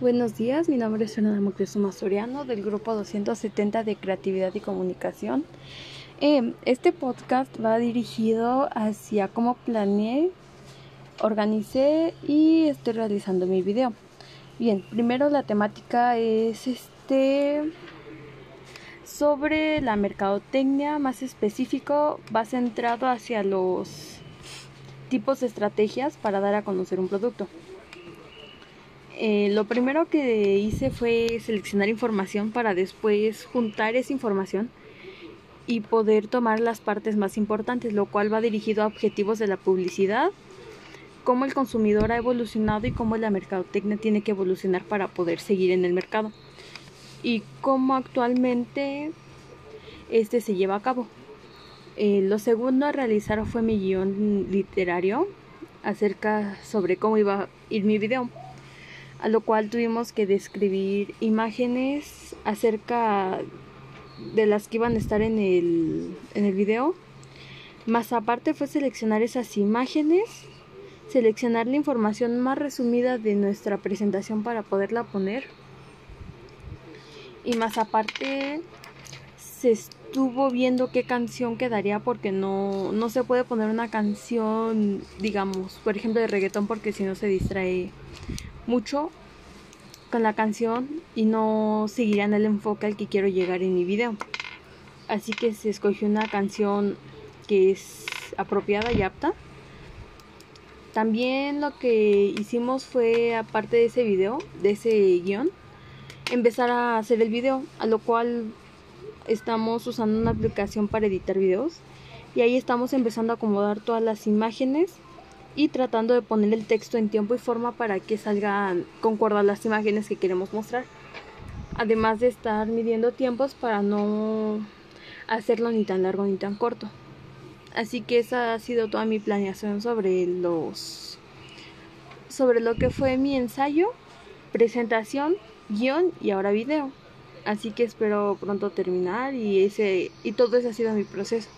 Buenos días, mi nombre es Fernanda Moctezuma Soriano del grupo 270 de Creatividad y Comunicación. Em, este podcast va dirigido hacia cómo planeé, organicé y estoy realizando mi video. Bien, primero la temática es este sobre la mercadotecnia, más específico, va centrado hacia los tipos de estrategias para dar a conocer un producto. Eh, lo primero que hice fue seleccionar información para después juntar esa información y poder tomar las partes más importantes, lo cual va dirigido a objetivos de la publicidad, cómo el consumidor ha evolucionado y cómo la mercadotecnia tiene que evolucionar para poder seguir en el mercado y cómo actualmente este se lleva a cabo. Eh, lo segundo a realizar fue mi guion literario acerca sobre cómo iba a ir mi video, a lo cual tuvimos que describir imágenes acerca de las que iban a estar en el, en el video. Más aparte fue seleccionar esas imágenes, seleccionar la información más resumida de nuestra presentación para poderla poner. Y más aparte se estuvo viendo qué canción quedaría porque no, no se puede poner una canción, digamos, por ejemplo de reggaetón porque si no se distrae mucho con la canción y no seguirían el enfoque al que quiero llegar en mi video. Así que se escogió una canción que es apropiada y apta. También lo que hicimos fue, aparte de ese video, de ese guion, empezar a hacer el video, a lo cual estamos usando una aplicación para editar videos y ahí estamos empezando a acomodar todas las imágenes y tratando de poner el texto en tiempo y forma para que salgan concuerdas las imágenes que queremos mostrar. Además de estar midiendo tiempos para no hacerlo ni tan largo ni tan corto. Así que esa ha sido toda mi planeación sobre los sobre lo que fue mi ensayo, presentación, guion y ahora video. Así que espero pronto terminar y ese y todo ese ha sido mi proceso.